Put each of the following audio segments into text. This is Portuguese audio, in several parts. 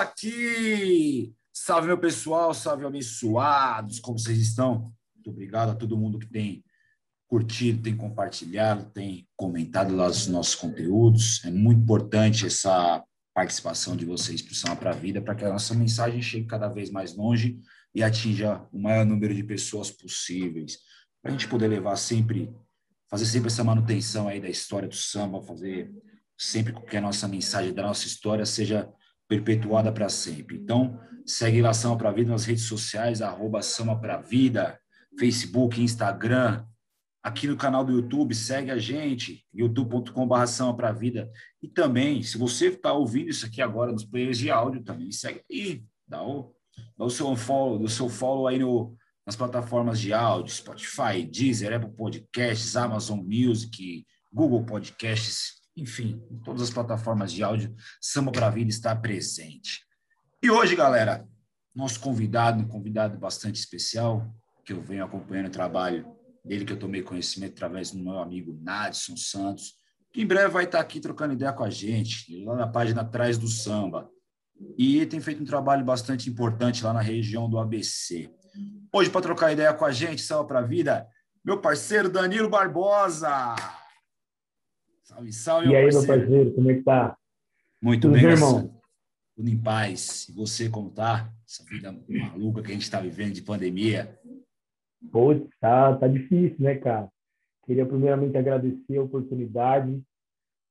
aqui! Salve, meu pessoal, salve, abençoados, como vocês estão? Muito obrigado a todo mundo que tem curtido, tem compartilhado, tem comentado lá os nossos conteúdos. É muito importante essa participação de vocês para o para a Vida, para que a nossa mensagem chegue cada vez mais longe e atinja o maior número de pessoas possíveis. Para a gente poder levar sempre, fazer sempre essa manutenção aí da história do samba, fazer sempre com que a nossa mensagem da nossa história seja perpetuada para sempre. Então, segue lá Samba para Vida nas redes sociais, arroba Samba para Vida, Facebook, Instagram, aqui no canal do YouTube, segue a gente, youtube.com.br Samba para Vida. E também, se você está ouvindo isso aqui agora nos players de áudio, também segue aí, dá o, dá o seu follow, o seu follow aí no, nas plataformas de áudio, Spotify, Deezer, Apple Podcasts, Amazon Music, Google Podcasts, enfim, em todas as plataformas de áudio, Samba para Vida está presente. E hoje, galera, nosso convidado, um convidado bastante especial, que eu venho acompanhando o trabalho dele, que eu tomei conhecimento através do meu amigo Nadson Santos, que em breve vai estar aqui trocando ideia com a gente, lá na página Atrás do Samba. E tem feito um trabalho bastante importante lá na região do ABC. Hoje, para trocar ideia com a gente, Samba para Vida, meu parceiro Danilo Barbosa. Salve, salve, E aí, parceiro. meu parceiro, como é que tá? Muito Tudo bem, irmão. Tudo em paz. E você, como tá? Essa vida maluca que a gente está vivendo de pandemia. Pô, tá, tá difícil, né, cara? Queria primeiramente agradecer a oportunidade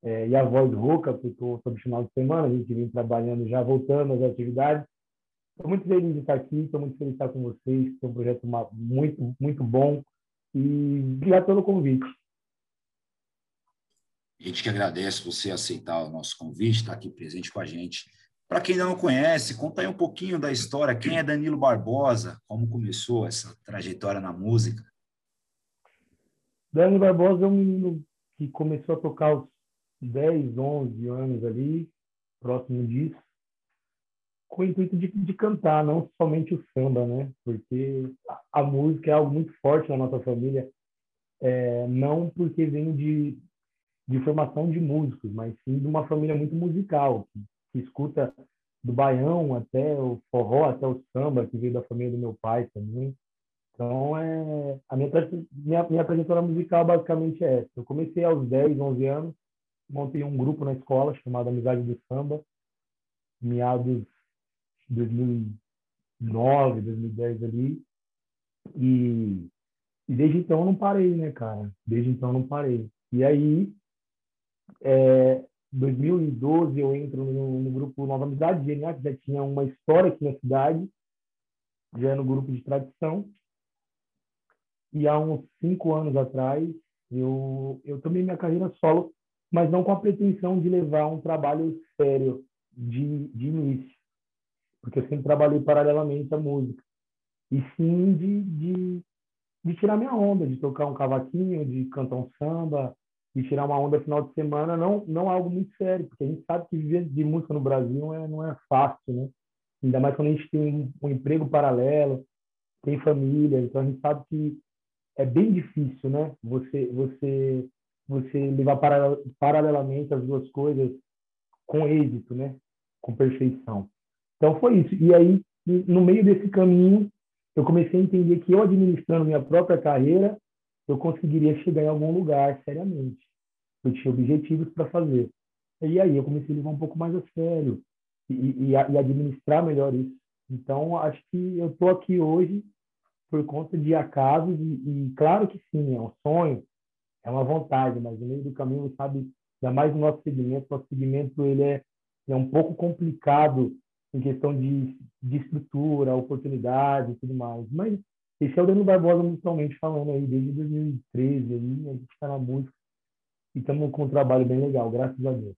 é, e a voz rouca, porque estou sobre o final de semana, a gente vem trabalhando já, voltando às atividades. Estou muito feliz de estar aqui, estou muito feliz de estar com vocês, é um projeto muito, muito bom. E obrigado pelo convite. A gente que agradece você aceitar o nosso convite, estar aqui presente com a gente. Para quem ainda não conhece, conta aí um pouquinho da história. Quem é Danilo Barbosa? Como começou essa trajetória na música? Danilo Barbosa é um menino que começou a tocar aos 10, 11 anos ali, próximo disso, com o intuito de, de cantar, não somente o samba, né? Porque a, a música é algo muito forte na nossa família, é, não porque vem de, de formação de músicos, mas sim de uma família muito musical, que, que escuta do baião até o forró, até o samba, que veio da família do meu pai também. Então, é, a minha, minha, minha trajetória musical basicamente é essa. Eu comecei aos 10, 11 anos, montei um grupo na escola chamado Amizade do Samba, meados de 2009, 2010 ali. E, e desde então eu não parei, né, cara? Desde então eu não parei. E aí, é, 2012 eu entro no, no grupo Nova Amizade, GNA, que já tinha uma história aqui na cidade, já é no grupo de tradição. E há uns cinco anos atrás, eu, eu tomei minha carreira solo, mas não com a pretensão de levar um trabalho sério de, de início, porque eu sempre trabalhei paralelamente à música. E sim de, de, de tirar minha onda, de tocar um cavaquinho, de cantar um samba, e tirar uma onda final de semana não não é algo muito sério, porque a gente sabe que viver de música no Brasil não é, não é fácil, né? Ainda mais quando a gente tem um, emprego paralelo, tem família, então a gente sabe que é bem difícil, né? Você você você levar para, paralelamente as duas coisas com êxito, né? Com perfeição. Então foi isso. E aí no meio desse caminho eu comecei a entender que eu administrando minha própria carreira eu conseguiria chegar em algum lugar seriamente. Eu tinha objetivos para fazer. E aí eu comecei a levar um pouco mais a sério e, e, e administrar melhor isso. Então, acho que eu estou aqui hoje por conta de acasos e, e, claro que sim, é um sonho, é uma vontade, mas no meio do caminho, sabe, ainda mais no nosso segmento, nosso segmento ele é, é um pouco complicado em questão de, de estrutura, oportunidade e tudo mais. Mas esse é o Danilo Barbosa musicalmente falando aí, desde 2013, aí, a gente está na música e estamos com um trabalho bem legal, graças a Deus.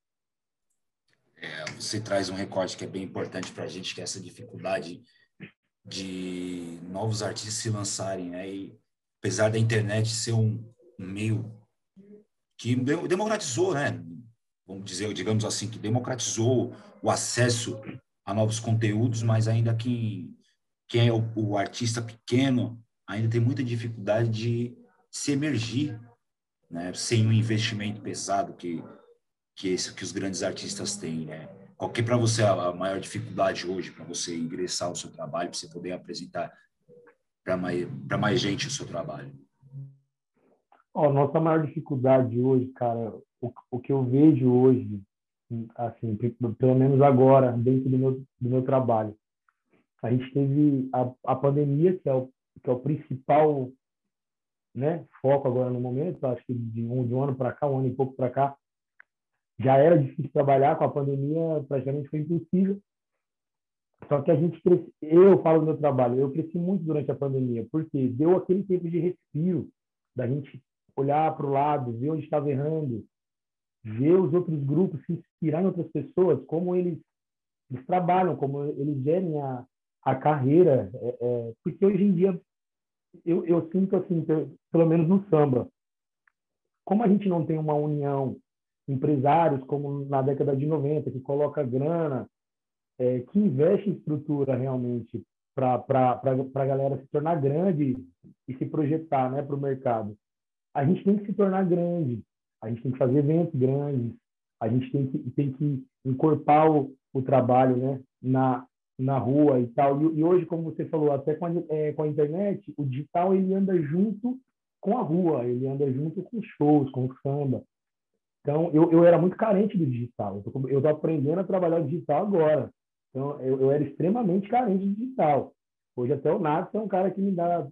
É, você traz um recorte que é bem importante para a gente, que é essa dificuldade de novos artistas se lançarem, né? E, apesar da internet ser um, um meio que democratizou, né? Vamos dizer, digamos assim, que democratizou o acesso a novos conteúdos, mas ainda que quem é o, o, artista pequeno ainda tem muita dificuldade de se emergir, né? sem um investimento pesado que que, esse, que os grandes artistas têm, né? qual que é para você a maior dificuldade hoje para você ingressar no seu trabalho, para você poder apresentar para mais, mais gente o seu trabalho? Ó, nossa maior dificuldade hoje, cara, o, o que eu vejo hoje, assim, pelo menos agora, dentro do meu, do meu trabalho, a gente teve a, a pandemia, que é o, que é o principal né, foco agora no momento, acho que de um, de um ano para cá, um ano e pouco para cá, já era difícil trabalhar com a pandemia, praticamente foi impossível. Só que a gente cresce, eu falo do meu trabalho, eu cresci muito durante a pandemia, porque deu aquele tempo de respiro, da gente olhar para o lado, ver onde estava errando, ver os outros grupos, se inspirar em outras pessoas, como eles, eles trabalham, como eles gerem a, a carreira. É, é, porque hoje em dia, eu, eu sinto assim, pelo menos no samba, como a gente não tem uma união, empresários como na década de 90, que coloca grana, é, que investe em estrutura realmente para a galera se tornar grande e se projetar né, para o mercado. A gente tem que se tornar grande, a gente tem que fazer eventos grandes, a gente tem que, tem que encorpar o, o trabalho né, na, na rua e tal. E, e, hoje, como você falou, até com a, é, com a internet, o digital ele anda junto com a rua, ele anda junto com os shows, com o samba. Então, eu, eu era muito carente do digital. Eu estou aprendendo a trabalhar o digital agora. Então, eu, eu era extremamente carente do digital. Hoje, até o Nath é um cara que me dá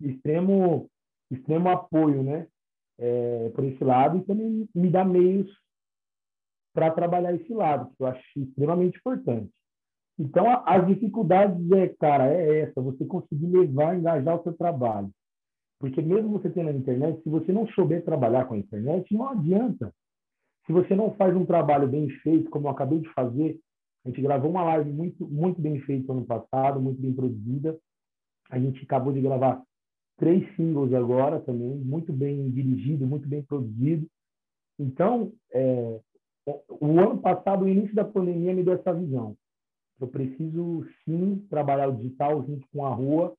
extremo, extremo apoio, né? É, por esse lado, e também me dá meios para trabalhar esse lado, que eu acho extremamente importante. Então, as dificuldades é, cara, é essa, você conseguir levar, engajar o seu trabalho. Porque mesmo você tendo a internet, se você não souber trabalhar com a internet, não adianta. Se você não faz um trabalho bem feito, como eu acabei de fazer, a gente gravou uma live muito, muito bem feita ano passado, muito bem produzida. A gente acabou de gravar três singles agora também, muito bem dirigido, muito bem produzido. Então, é, o ano passado, o início da pandemia, me deu essa visão. Eu preciso, sim, trabalhar o digital junto com a rua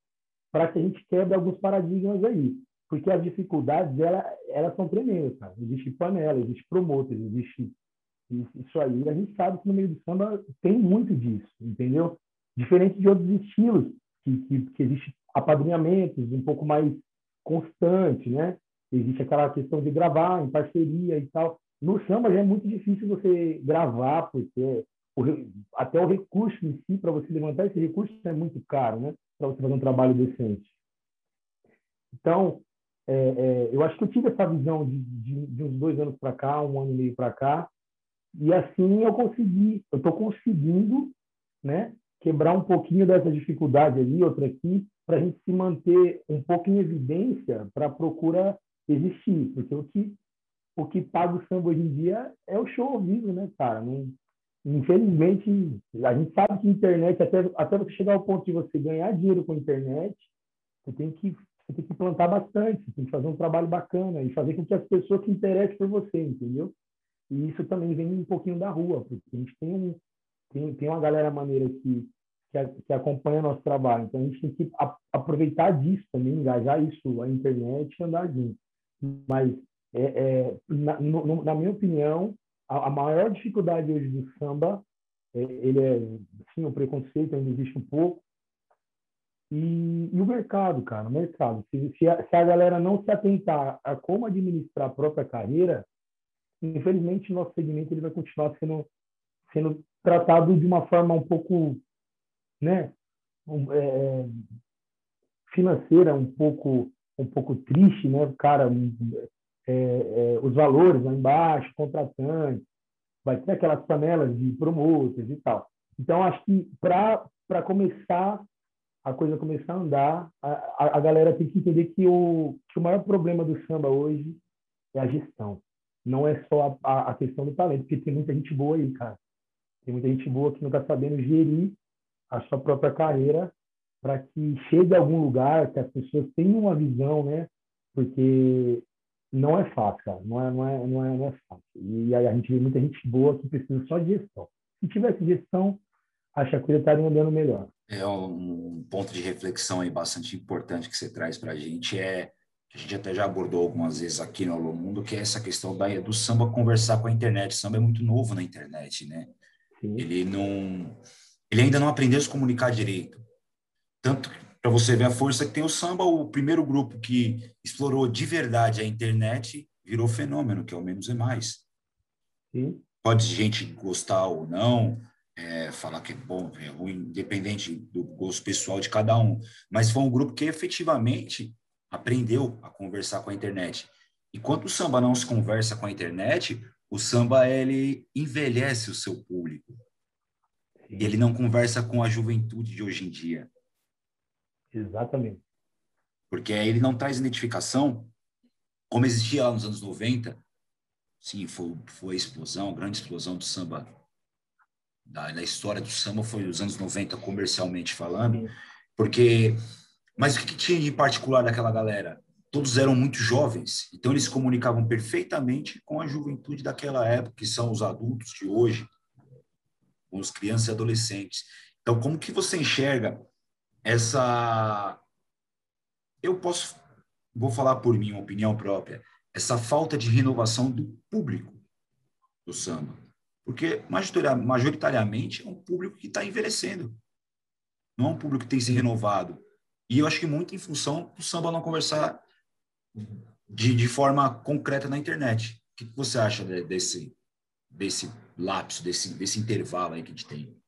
para que a gente quebre alguns paradigmas aí porque as dificuldades ela, elas são tremendas, cara. Existe panela, existe promotor, existe isso aí. A gente sabe que no meio do samba tem muito disso, entendeu? Diferente de outros estilos, que, que, que existe apadrinhamentos um pouco mais constante, né? Existe aquela questão de gravar em parceria e tal. No samba já é muito difícil você gravar, porque até o recurso em si, para você levantar esse recurso, é muito caro, né? Para você fazer um trabalho decente. Então, é, é, eu acho que eu tive essa visão de, de, de uns dois anos para cá, um ano e meio para cá, e assim eu consegui, eu estou conseguindo, né, quebrar um pouquinho dessa dificuldade ali, outra aqui, para a gente se manter um pouco em evidência para a procura existir, porque o que o que paga o samba hoje em dia é o show ao vivo, né, cara? Não, infelizmente, a gente sabe que internet, até, até você chegar ao ponto de você ganhar dinheiro com internet, você tem que você tem que plantar bastante, você tem que fazer um trabalho bacana e fazer com que as pessoas se interessem por você, entendeu? E isso também vem um pouquinho da rua, porque a gente tem, tem, tem uma galera maneira que, que, que acompanha nosso trabalho, então a gente tem que a, aproveitar disso também, engajar isso, a internet e andar junto. Mas, é, é, na, no, na minha opinião, a, maior dificuldade hoje do samba, é, ele é, sim, o preconceito ainda existe um pouco, e, e, o mercado, cara, o mercado. Se, se, a, se, a, galera não se atentar a como administrar a própria carreira, infelizmente nosso segmento ele vai continuar sendo, sendo tratado de uma forma um pouco, né, um, é, financeira, um pouco, um pouco triste, né, cara, é, é, os valores lá embaixo, contratantes, vai ter aquelas panelas de promotores e tal. Então, acho que para começar a coisa começar a andar, a, a, galera tem que entender que o, que o maior problema do samba hoje é a gestão. Não é só a, a questão do talento, porque tem muita gente boa aí, cara. Tem muita gente boa que não está sabendo gerir a sua própria carreira para que chegue a algum lugar, que as pessoas tenham uma visão, né? Porque não é fácil, cara. Não é, não é, não é, não é fácil. E aí a gente vê muita gente boa que precisa só de gestão. Se tivesse gestão, acho que a coisa estaria andando melhor é um ponto de reflexão aí bastante importante que você traz para a gente é que a gente até já abordou algumas vezes aqui no Alô Mundo, que é essa questão da, do samba conversar com a internet. O samba é muito novo na internet, né? Sim. Ele não, ele ainda não aprendeu a se comunicar direito. Tanto para você ver a força que tem o samba, o primeiro grupo que explorou de verdade a internet virou fenômeno, que é o Menos é Mais. Sim. Pode gente gostar ou não, é, falar que é bom, é ruim, independente do gosto pessoal de cada um. Mas foi um grupo que efetivamente aprendeu a conversar com a internet. E quando o samba não se conversa com a internet, o samba ele envelhece o seu público. Ele não conversa com a juventude de hoje em dia. Exatamente. Porque ele não traz identificação, como existia lá nos anos 90. Sim, foi, foi a explosão, a grande explosão do samba da, da história do samba foi os anos 90, comercialmente falando, porque... Mas o que, que tinha de particular daquela galera? Todos eram muito jovens, então eles comunicavam perfeitamente com a juventude daquela época, que são os adultos de hoje, com os crianças e adolescentes. Então, como que você enxerga essa... Eu posso... Vou falar por mim, uma opinião própria. Essa falta de renovação do público do samba porque majoritariamente é um público que está envelhecendo. Não é um público que tem se renovado. E eu acho que muito em função do samba não conversar de, de forma concreta na internet. O que você acha de, desse, desse lapso, desse, desse intervalo aí que a gente tem?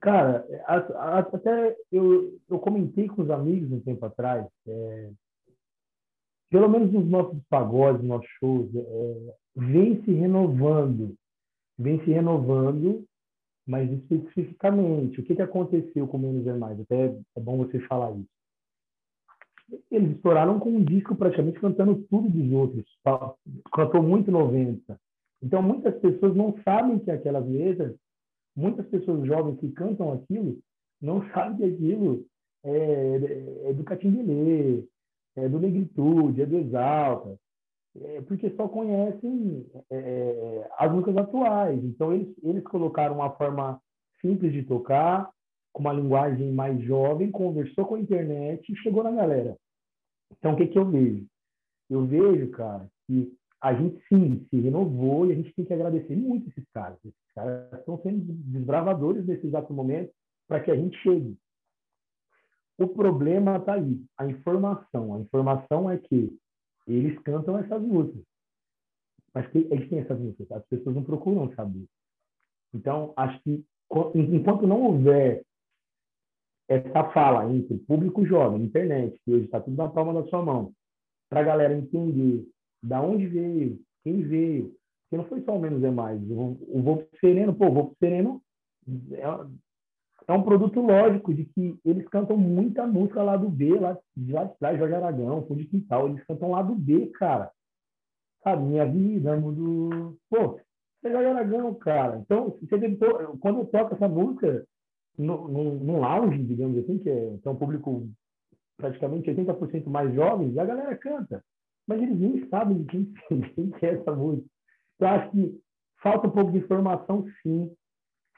Cara, até eu, eu comentei com os amigos um tempo atrás, é, pelo menos nos nossos pagodes, nos nossos shows, é, vem se renovando vem se renovando, mas especificamente, o que, que aconteceu com Menos é Mais? Até é bom você falar isso. Eles estouraram com um disco praticamente cantando tudo dos outros. Cantou muito 90. Então, muitas pessoas não sabem que aquelas letras, muitas pessoas jovens que cantam aquilo, não sabem que aquilo é, é do Catinguelê, é do Negritude, é do Exalta, é, porque só conhecem é, é, as músicas atuais. Então, eles, eles colocaram uma forma simples de tocar, com uma linguagem mais jovem, conversou com a internet e chegou na galera. Então, o que, que eu vejo? Eu vejo, cara, que a gente sim se renovou e a gente tem que agradecer muito esses caras. Esses caras estão sendo desbravadores nesse exato momento para que a gente chegue. O problema está aí, a informação. A informação é que eles cantam essas músicas. Mas que, eles têm essas músicas, as pessoas não procuram saber. Então, acho que enquanto não houver essa fala entre público jovem, internet, que hoje está tudo na palma da sua mão, para a galera entender da onde veio, quem veio, porque não foi só o menos é mais. O, o Voo Sereno, pô, o Voo Sereno é, é um produto lógico de que eles cantam muita música lá do B, lá de lá de trás, Jorge Aragão, Fundo de Quintal, eles cantam lá do B, cara. Sabe, Minha Vida, Mundo... Pô, é Jorge Aragão, cara. Então, você quando eu toco essa música no, no, no lounge, digamos assim, que é, que é um público praticamente 80% mais jovens, a galera canta. Mas eles nem sabem quem, quem é essa música. Eu acho que falta um pouco de informação, sim.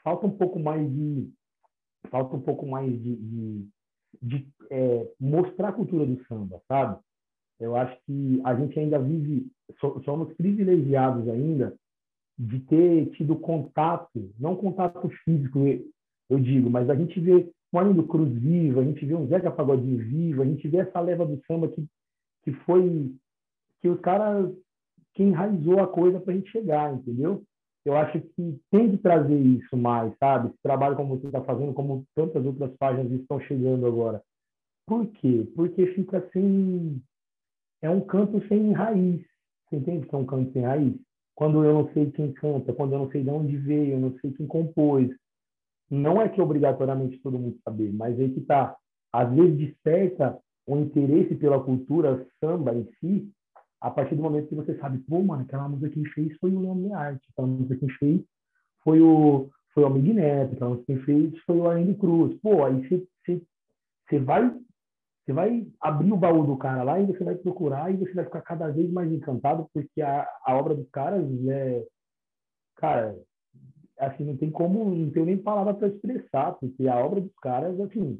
Falta um pouco mais de falta um pouco mais de, de, de é, mostrar a cultura do samba, sabe? Eu acho que a gente ainda vive, somos privilegiados ainda de ter tido contato, não contato físico, eu digo, mas a gente vê um Arlindo Cruz vivo, a gente vê um Zeca Pagodinho vivo, a gente vê essa leva do samba que, que foi, que os caras, que enraizou a coisa para a gente chegar, entendeu? eu acho que tem que trazer isso mais, sabe? Esse trabalho como você está fazendo, como tantas outras páginas estão chegando agora. Por quê? Porque fica assim, é um canto sem raiz. Você entende que é um canto sem raiz? Quando eu não sei quem canta, quando eu não sei de onde veio, eu não sei quem compôs. Não é que obrigatoriamente todo mundo saber, mas aí que tá. Às vezes desperta o interesse pela cultura samba em si, a partir do momento que você sabe, pô, mano, aquela música que fez foi o Leandro Arte, aquela música que fez foi o foi o Amigo Neto, aquela música que fez foi o Arlindo Cruz. Pô, aí você, você vai você vai abrir o baú do cara lá e você vai procurar e você vai ficar cada vez mais encantado porque a, a obra dos caras é cara assim não tem como não tenho nem palavra para expressar porque a obra dos caras assim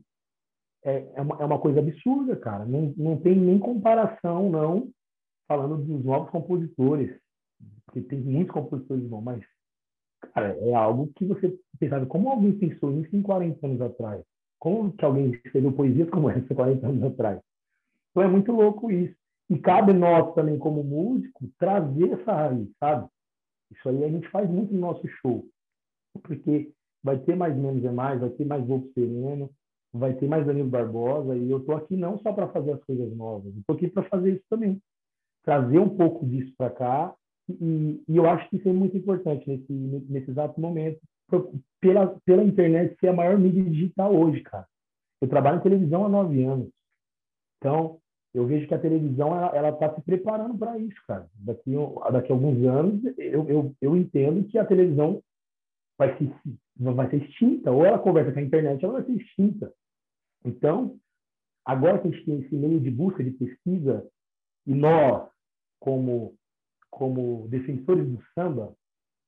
é, é, uma, é uma coisa absurda cara não, não tem nem comparação não falando dos novos compositores, porque tem muitos compositores bons, mas Cara, é algo que você pensava, como alguém pensou isso em 40 anos atrás? Como que alguém escreveu poesias como essa 40 anos atrás? Então é muito louco isso. E cabe nós também, como músico, trazer essa raiz, sabe? Isso aí a gente faz muito no nosso show. Porque vai ter mais menos é mais, vai ter mais Volvo Sereno, vai ter mais Danilo Barbosa, e eu tô aqui não só para fazer as coisas novas, eu tô aqui para fazer isso também. Trazer um pouco disso para cá, e, e, eu acho que isso é muito importante nesse, nesse exato momento, pela, pela internet ser a maior mídia digital hoje, cara. Eu trabalho em televisão há nove anos. Então, eu vejo que a televisão ela está se preparando para isso, cara. Daqui, daqui a alguns anos, eu, eu, eu entendo que a televisão vai se, vai ser extinta, ou ela conversa com a internet, ela vai ser extinta. Então, agora que a gente tem esse meio de busca, de pesquisa, e nós, como, como defensores do samba,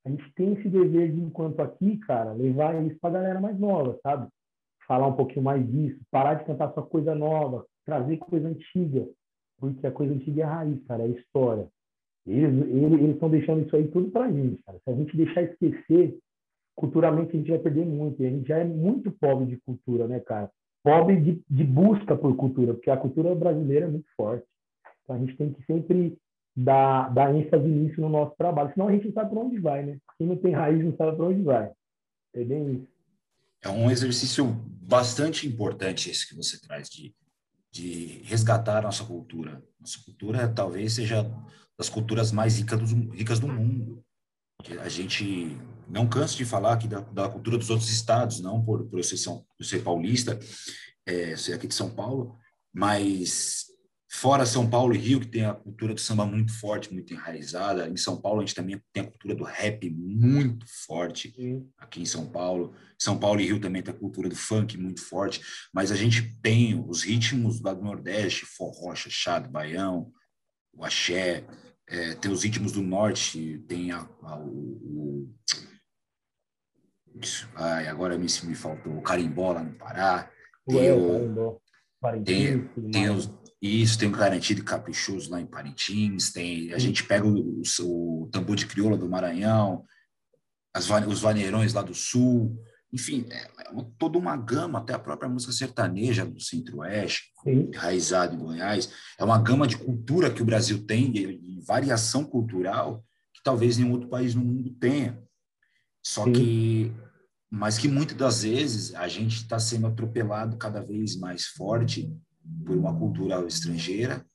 a gente tem esse dever de, enquanto aqui, cara, levar isso para a galera mais nova, sabe? Falar um pouquinho mais disso, parar de cantar só coisa nova, trazer coisa antiga, porque a coisa antiga é a raiz, cara, é a história. Eles estão deixando isso aí tudo para a gente, cara. Se a gente deixar esquecer, culturalmente a gente vai perder muito. E a gente já é muito pobre de cultura, né, cara? Pobre de, de busca por cultura, porque a cultura brasileira é muito forte. Então a gente tem que sempre dar, dar ênfase nisso no nosso trabalho, senão a gente não sabe para onde vai, né? Quem não tem raiz não sabe para onde vai. É bem isso. É um exercício bastante importante esse que você traz de de resgatar nossa cultura. Nossa cultura talvez seja das culturas mais ricas do, ricas do mundo. A gente não cansa de falar aqui da, da cultura dos outros estados, não por, por eu, ser, eu ser paulista, é, ser aqui de São Paulo, mas Fora São Paulo e Rio, que tem a cultura do samba muito forte, muito enraizada. Em São Paulo, a gente também tem a cultura do rap muito forte, Sim. aqui em São Paulo. São Paulo e Rio também tem a cultura do funk muito forte. Mas a gente tem os ritmos lá do Nordeste, forró, chachado, baião, o axé. É, tem os ritmos do Norte, tem a, a, o. Ai, agora me, me faltou o carimbó lá no Pará. Tem, Ué, o, tem, tem os isso, tem o Garantido Caprichoso lá em Parintins, tem, a gente pega o, o, o tambor de crioula do Maranhão, as, os vaneirões lá do Sul, enfim, é, é uma, toda uma gama, até a própria música sertaneja do Centro-Oeste, enraizado em Goiás, é uma gama de cultura que o Brasil tem, de, de variação cultural, que talvez nenhum outro país no mundo tenha. Só Sim. que, mas que muitas das vezes a gente está sendo atropelado cada vez mais forte por uma cultura estrangeira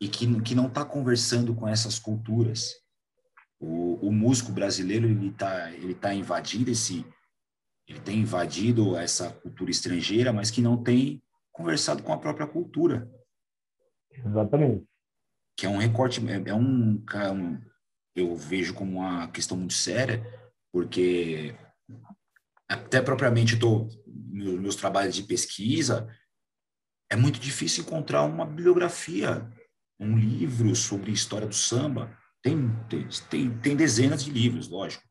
e que, que não está conversando com essas culturas. O, o músico brasileiro ele está ele tá invadindo esse ele tem invadido essa cultura estrangeira, mas que não tem conversado com a própria cultura. Exatamente. Que é um recorte, é, é um, é um eu vejo como uma questão muito séria, porque até propriamente estou meus, meus trabalhos de pesquisa, é muito difícil encontrar uma bibliografia, um livro sobre história do samba. Tem, tem, tem dezenas de livros, lógico.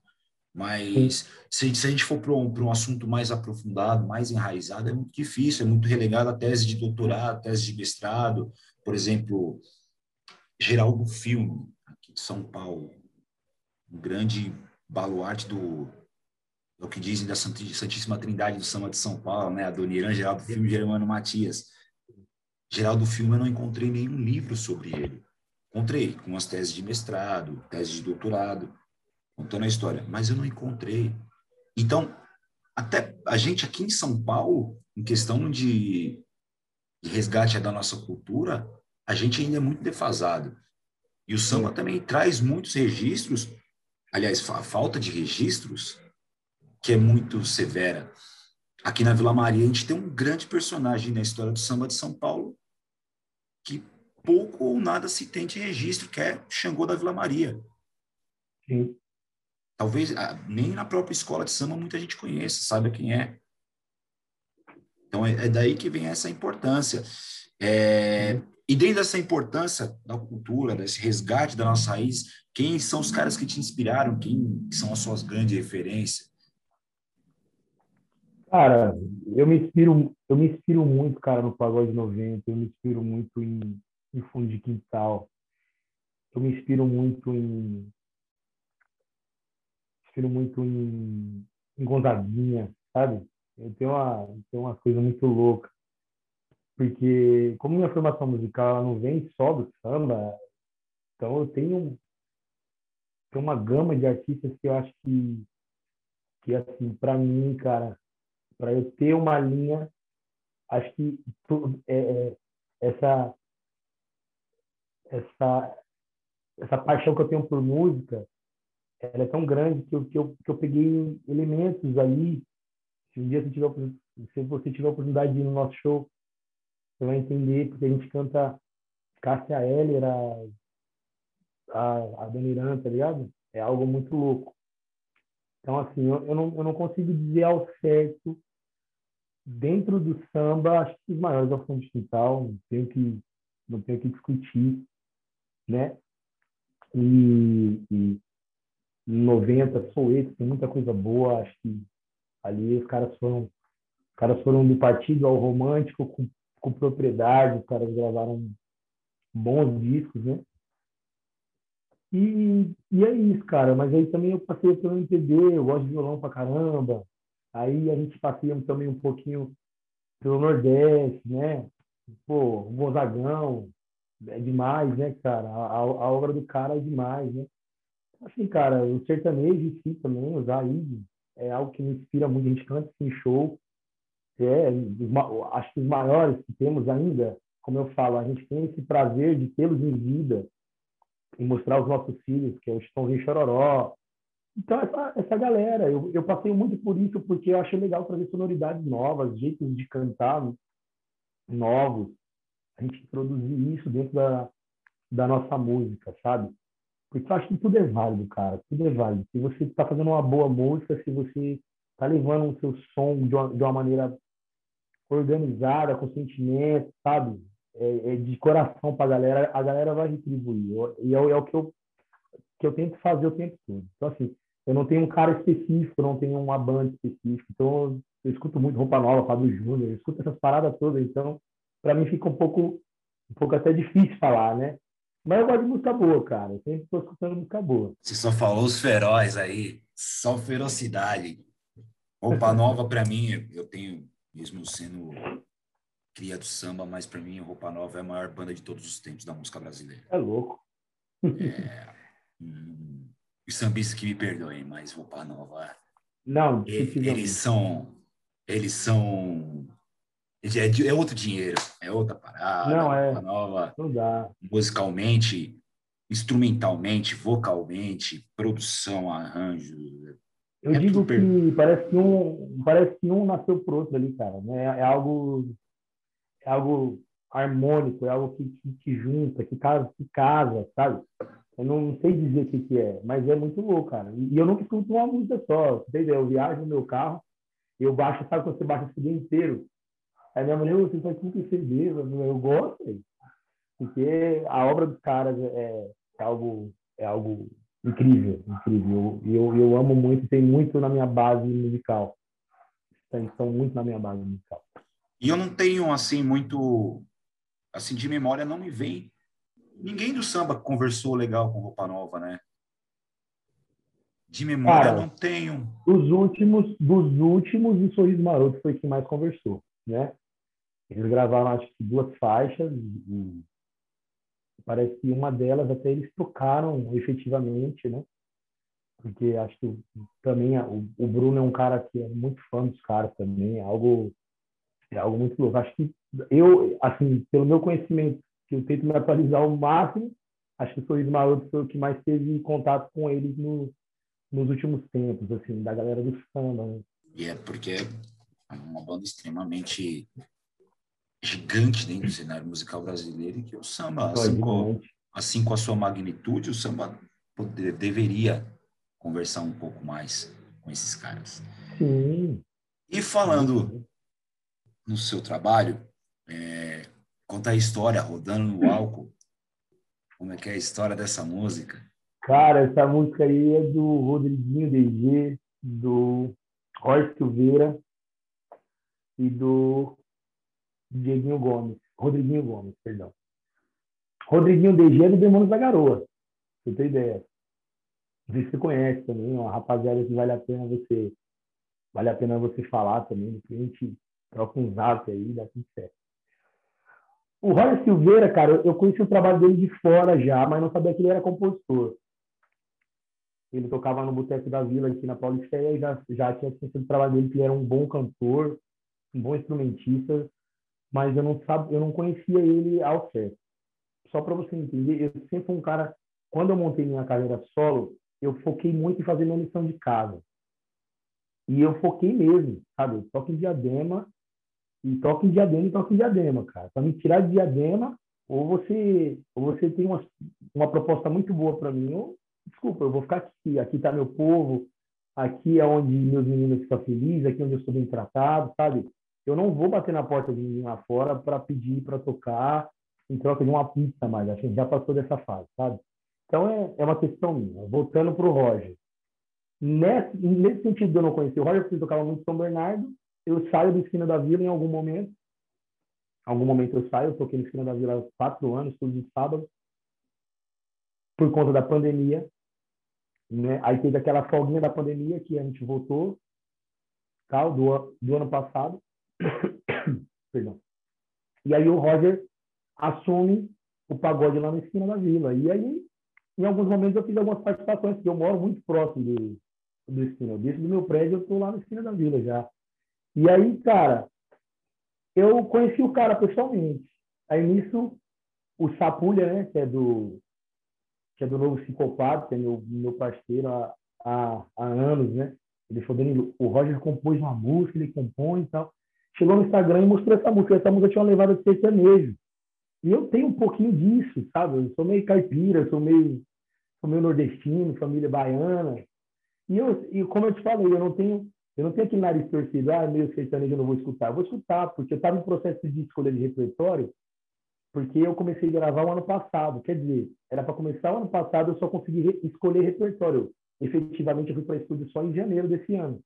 Mas se, se, a gente for para um, um assunto mais aprofundado, mais enraizado, é muito difícil, é muito relegado a tese de doutorado, tese de mestrado. Por exemplo, Geraldo Filme, aqui de São Paulo, um grande baluarte do, do que dizem da Santíssima Trindade do Samba de São Paulo, né? A Dona Irã Geraldo Filme e Germano Matias. Geraldo Filme, eu não encontrei nenhum livro sobre ele. Encontrei com as teses de mestrado, tese de doutorado, contando a história, mas eu não encontrei. Então, até a gente aqui em São Paulo, em questão de, de resgate da nossa cultura, a gente ainda é muito defasado. E o samba também traz muitos registros, aliás, a falta de registros, que é muito severa. Aqui na Vila Maria, a gente tem um grande personagem na história do samba de São Paulo, que pouco ou nada se tem de registro, que é Xangô da Vila Maria. Sim. Talvez ah, nem na própria escola de samba muita gente conheça, saiba quem é. Então é, é daí que vem essa importância. É, e dentro dessa importância da cultura, desse resgate da nossa raiz, quem são os caras que te inspiraram? Quem são as suas grandes referências? Cara, eu me inspiro, eu me inspiro muito, cara, no pagode 90, eu me inspiro muito em, em fundo de quintal. Eu me inspiro muito em inspiro muito em, em Gonzaguinha, sabe? Eu tenho uma, tenho uma coisa muito louca. Porque, como minha formação musical não vem só do samba, então eu tenho, tenho uma gama de artistas que eu acho que, que assim, para mim, cara, para eu ter uma linha, acho que é, é, essa, essa, essa paixão que eu tenho por música, ela é tão grande que eu, que eu, que eu peguei elementos ali. Se um dia você tiver, se você tiver a oportunidade de ir no nosso show, você vai entender, porque a gente canta Cássia Heller, a, a, a tá ligado? É algo muito louco. Então, assim, eu, eu, não, eu não consigo dizer ao certo, dentro do samba, acho que os maiores é o fundo quintal, não tenho que, não tenho que discutir, né? E, e 90, Soweto, tem muita coisa boa, acho que ali os caras foram, os caras foram do partido ao romântico com com propriedade, os caras gravaram bons discos, né? E, e é isso, cara. Mas aí também eu passei pelo MPB, eu gosto de violão pra caramba. Aí a gente passeia também um pouquinho pelo Nordeste, né? Pô, o Gonzagão, é demais, né, cara? A, a, obra do cara é demais, né? Assim, cara, o sertanejo em si também, o Zaid, é algo que me inspira muito. A gente canta em show, é, acho que os maiores que temos ainda, como eu falo, a gente tem esse prazer de tê-los em vida e mostrar os nossos filhos, que é o Chitãozinho Chororó. Então, essa, essa galera, eu, eu passei muito por isso, porque eu achei legal trazer sonoridades novas, jeitos de cantar novos, a gente produzir isso dentro da, da nossa música, sabe? Porque eu acho que tudo é válido, cara, tudo é válido. Se você está fazendo uma boa música, se você está levando o seu som de uma, de uma maneira organizada, com sentimento, sabe? É, é de coração para a galera, a galera vai retribuir. E é, é, o que eu, que eu tento fazer o tempo todo. Então, assim, eu não tenho um cara específico, eu não tenho uma banda específica. Então, eu escuto muito Roupa Nova, Fábio Júnior, eu escuto essas paradas todas. Então, para mim fica um pouco, um pouco até difícil falar, né? Mas eu gosto de música boa, cara. Eu sempre estou escutando música boa. Você só falou os feróis aí, só ferocidade. Roupa Nova, para mim, eu tenho mesmo sendo cria do samba, mas para mim Roupa Nova é a maior banda de todos os tempos da música brasileira. É louco. É, hum, os sambistas que me perdoem, mas Roupa Nova. Não, eles são. Eles são. É, é outro dinheiro, é outra parada. Não, é. Nova. Não dá. Musicalmente, instrumentalmente, vocalmente, produção, arranjo, eu é digo super... que parece que um parece que um nasceu pro outro ali, cara. Né? É algo é algo harmônico, é algo que, que, que junta, que casa, que casa, sabe? Eu não sei dizer o que, que é, mas é muito louco, cara. E eu nunca escuto uma música só. Entendeu? Eu viajo no meu carro, eu baixo, sabe quando você baixa o CD inteiro? Aí minha mulher, você faz tudo CD, eu gosto, porque a obra dos caras é, é algo é algo incrível, incrível. E eu, eu, amo muito, tem muito na minha base musical. Estão muito na minha base musical. E eu não tenho, assim, muito... Assim, de memória não me vem... Ninguém do samba conversou legal com Roupa Nova, né? De memória Cara, não tenho. Dos últimos, dos últimos, o Sorriso Maroto foi quem mais conversou, né? Eles gravaram, acho que duas faixas, e Parece que uma delas até eles tocaram efetivamente, né? Porque acho que também o, o Bruno é um cara que é muito fã dos caras também, é algo é algo muito louco. Acho que eu, assim, pelo meu conhecimento, que eu tento me atualizar ao máximo, acho que o Sorriso Maroto foi o que mais teve contato com eles no, nos últimos tempos, assim, da galera do samba. Né? E é porque é uma banda extremamente gigante dentro do cenário musical brasileiro e que o samba, assim com, assim com a sua magnitude, o samba poder, deveria conversar um pouco mais com esses caras. Sim. E falando no seu trabalho, é, conta a história, rodando no álcool, como é que é a história dessa música? Cara, essa música aí é do Rodriguinho DG, do Roy Silveira e do Dieguinho Gomes, Rodriguinho Gomes, perdão. Rodriguinho DG é do Demônios da Garoa, você tem ideia. Não sei se você conhece também, uma rapaziada que vale a pena você vale a pena você falar também, que a gente troca um zap aí, dá tudo certo. O Roger Silveira, cara, eu conheci o trabalho dele de fora já, mas não sabia que ele era compositor. Ele tocava no Boteco da Vila aqui na Paulista e já, já tinha conhecido o trabalho dele, que ele era um bom cantor, um bom instrumentista, mas eu não, sabe, eu não conhecia ele ao certo. Só para você entender, eu sempre fui um cara, quando eu montei minha carreira solo, eu foquei muito em fazer minha lição de casa. E eu foquei mesmo, sabe? Eu toco em diadema, e toca em diadema e toca em diadema, cara. Para me tirar de diadema, ou você, ou você tem uma, uma proposta muito boa para mim, ou, desculpa, eu vou ficar aqui. Aqui está meu povo, aqui é onde meus meninos ficam felizes, aqui é onde eu sou bem tratado, sabe? Eu não vou bater na porta de ninguém lá fora para pedir para tocar em troca de uma pizza mais. A gente já passou dessa fase, sabe? Então é, é uma questão minha. Voltando para o Roger. Nesse, nesse sentido, eu não conheci o Roger, porque tocava muito São Bernardo, eu saio do Esquina da Vila em algum momento. Algum momento eu saio, eu toquei no Esquina da Vila há quatro anos, todos os sábados, por conta da pandemia. Né? Aí teve aquela folguinha da pandemia que a gente voltou, tal, do, do ano passado. Perdão. E aí o Roger assume o pagode lá na esquina da vila. E aí, em alguns momentos, eu fiz algumas participações, porque eu moro muito próximo do, do esquina. Desse do meu prédio, eu estou lá na esquina da vila já. E aí, cara, eu conheci o cara pessoalmente. Aí nisso, o Sapulha, né, que é do que é do novo Psicopata, que é meu, meu parceiro há, há, há anos, né? Ele falou, Danilo, o Roger compôs uma música, ele compõe e tal. Chegou no Instagram e mostrou essa música. Essa música tinha uma levada de sertanejo. E eu tenho um pouquinho disso, sabe? Eu sou meio caipira, sou meio, sou meio nordestino, família baiana. E, eu, e como eu te falei, eu não tenho eu não tenho aquele nariz torcido, ah, meio sertanejo, eu não vou escutar. Eu vou escutar, porque eu estava em processo de escolha de repertório, porque eu comecei a gravar o ano passado. Quer dizer, era para começar o ano passado, eu só consegui re escolher repertório. Efetivamente, eu fui para estúdio só em janeiro desse ano.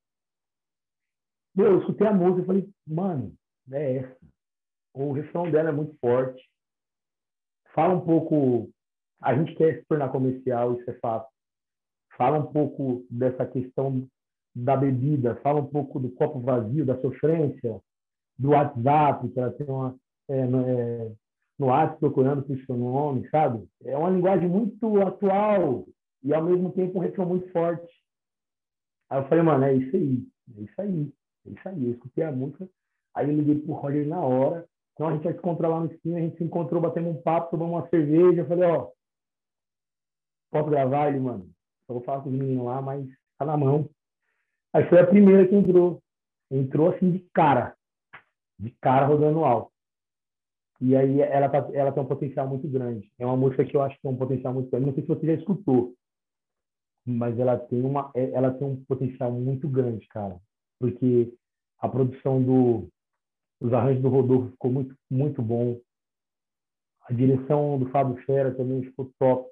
Meu, eu escutei a música e falei, mano, é essa. O refrão dela é muito forte. Fala um pouco. A gente quer se tornar comercial, isso é fato. Fala um pouco dessa questão da bebida, fala um pouco do copo vazio, da sofrência, do WhatsApp, que ela tem uma, é, no, é, no WhatsApp procurando por seu nome, sabe? É uma linguagem muito atual e, ao mesmo tempo, um refrão muito forte. Aí eu falei, mano, é isso aí, é isso aí, é isso aí. Eu escutei a música, aí eu liguei pro Roger na hora, então a gente vai se encontrar lá no esquina, a gente se encontrou, batendo um papo, tomamos uma cerveja, eu falei, ó, posso gravar? Ele, mano, só vou falar com os meninos lá, mas tá na mão. Aí foi a primeira que entrou. Entrou assim de cara. De cara rodando alto. E aí ela, tá, ela tem um potencial muito grande. É uma música que eu acho que tem um potencial muito grande. Não sei se você já escutou, mas ela tem, uma, é, ela tem um potencial muito grande, cara. Porque a produção do, dos arranjos do Rodolfo ficou muito, muito bom. A direção do Fábio Fera também ficou top,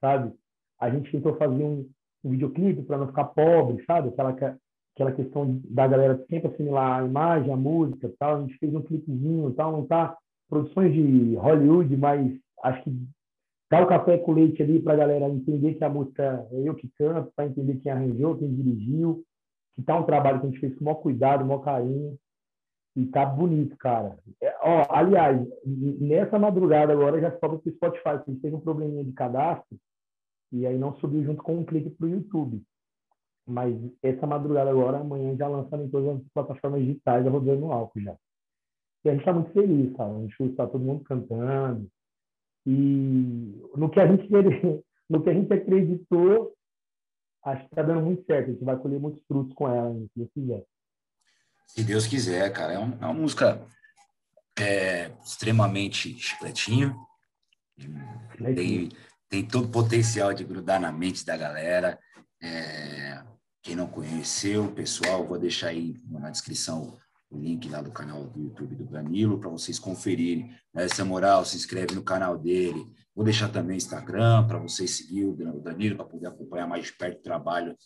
sabe? A gente tentou fazer um, um videoclipe para não ficar pobre, sabe? Aquela, aquela questão da galera sempre assimilar a imagem, a música tal. A gente fez um clipezinho e tal, não tá produções de Hollywood, mas acho que dá o café com leite ali para a galera entender que a música é eu que canto, para entender quem arranjou, quem dirigiu, que tá um trabalho que a gente fez com o maior cuidado, o maior carinho. E tá bonito, cara. É, ó, aliás, nessa madrugada agora já sobe pro Spotify, porque a gente teve um probleminha de cadastro e aí não subiu junto com um clique para o YouTube. Mas essa madrugada agora, amanhã já lançando em todas as plataformas digitais, já rodando álcool já. E a gente está muito feliz, cara. A gente está todo mundo cantando. E no que a gente no que a gente acreditou, acho que está dando muito certo. A gente vai colher muitos frutos com ela, se Deus quiser. Se Deus quiser, cara. É, uma, é uma música é, extremamente chicletinho. Tem, tem todo o potencial de grudar na mente da galera. É, quem não conheceu, pessoal, vou deixar aí na descrição o link lá do canal do YouTube do Danilo para vocês conferirem. Essa moral, se inscreve no canal dele. Vou deixar também o Instagram para vocês seguir o Danilo para poder acompanhar mais de perto o trabalho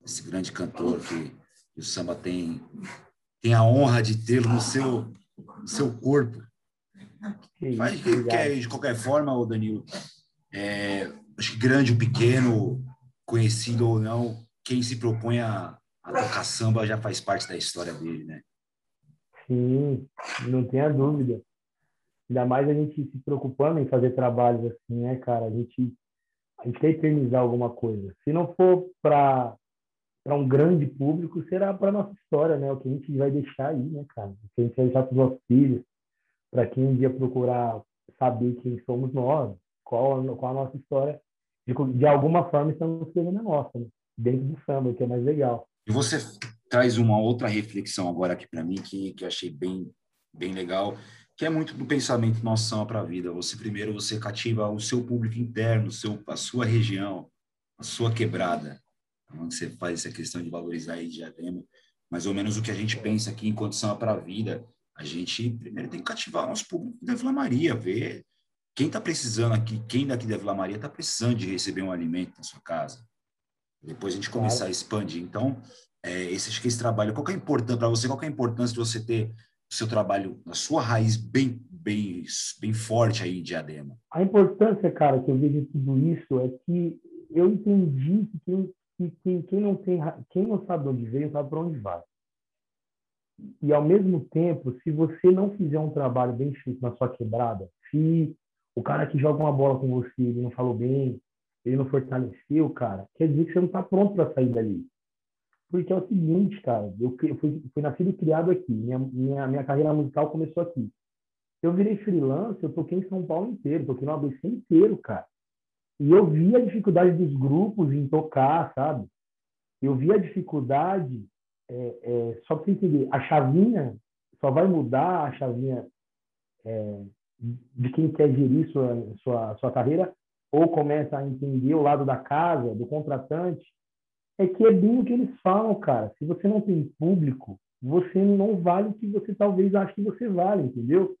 desse grande cantor que, que o samba tem tem a honra de tê-lo no seu no seu corpo. Mas de qualquer forma, o Danilo, é, acho que grande ou pequeno, conhecido ou não, quem se propõe a, a tocar samba já faz parte da história dele, né? Sim, não tenha dúvida. Ainda mais a gente se preocupando em fazer trabalhos assim, né, cara? A gente, a gente quer eternizar alguma coisa. Se não for para para um grande público, será para nossa história, né? O que a gente vai deixar aí, né, cara? O que a gente vai deixar para os nossos filhos, para quem um dia procurar saber quem somos nós, qual, qual a nossa história. De, de alguma forma, estamos escrevendo a nossa, né? dentro do samba, que é mais legal. E você traz uma outra reflexão agora aqui para mim que, que achei bem, bem legal, que é muito do pensamento noção para a vida. Você primeiro você cativa o seu público interno, seu, a sua região, a sua quebrada. Onde você faz essa questão de valorizar aí diadema, mais ou menos o que a gente pensa aqui enquanto samba para a vida. A gente primeiro tem que cativar o nosso público da Vila Maria, ver quem está precisando aqui, quem daqui da Vila Maria está precisando de receber um alimento na sua casa. Depois a gente começar a expandir. Então, é, esse, acho que esse trabalho, qual é a importância para você? Qual é a importância de você ter o seu trabalho, a sua raiz bem, bem, bem forte aí em Diadema? A importância, cara, que eu vejo de tudo isso é que eu entendi que quem, que, quem, quem não tem, quem não sabe de onde veio, sabe para onde vai. E ao mesmo tempo, se você não fizer um trabalho bem feito na sua quebrada, se o cara que joga uma bola com você, ele não falou bem, ele não fortaleceu, cara, quer dizer que você não está pronto para sair dali. Porque é o seguinte, cara, eu fui, fui nascido e criado aqui, minha, minha, minha carreira musical começou aqui. Eu virei freelancer, eu toquei em São Paulo inteiro, toquei no ABC inteiro, cara. E eu vi a dificuldade dos grupos em tocar, sabe? Eu vi a dificuldade, é, é, só para você entender, a chavinha só vai mudar a chavinha é, de quem quer gerir sua, sua, sua carreira ou começa a entender o lado da casa, do contratante, é que é bem o que eles falam, cara. Se você não tem público, você não vale o que você talvez ache que você vale, entendeu?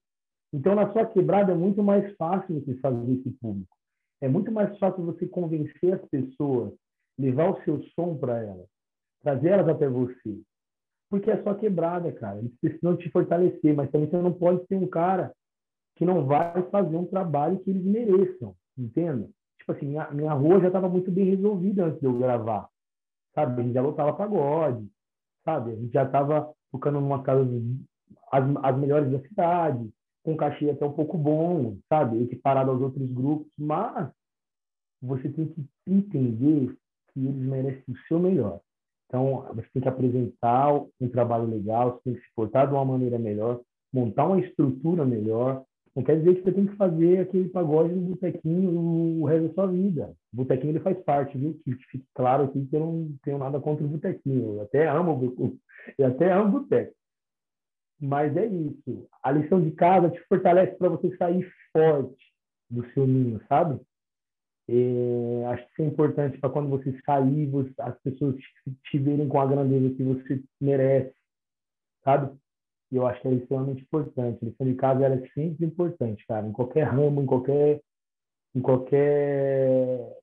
Então, na sua quebrada, é muito mais fácil você fazer esse público. É muito mais fácil você convencer as pessoas, levar o seu som para elas, trazer elas até você. Porque é só quebrada, cara. Eles precisam te fortalecer, mas também você não pode ser um cara que não vai fazer um trabalho que eles mereçam, entenda? Tipo assim, minha, minha rua já estava muito bem resolvida antes de eu gravar, sabe? A gente já lotava pagode, sabe? A gente já estava tocando em uma casa as, as melhores da cidade, com cachê até um pouco bom, sabe? Equiparado aos outros grupos, mas você tem que entender que eles merecem o seu melhor. Então, você tem que apresentar um trabalho legal, você tem que se portar de uma maneira melhor, montar uma estrutura melhor, não quer dizer que você tem que fazer aquele pagode no botequinho o resto da sua vida. O botequinho ele faz parte, viu? Que fique claro aqui que eu não tenho nada contra o botequinho. Eu até amo, eu até amo o boteco. Mas é isso. A lição de casa te fortalece para você sair forte do seu ninho, sabe? É, acho que isso é importante para quando você sair, as pessoas te verem com a grandeza que você merece, sabe? E eu acho que é extremamente importante. A lição de casa ela é sempre importante, cara. Em qualquer ramo, em qualquer, em qualquer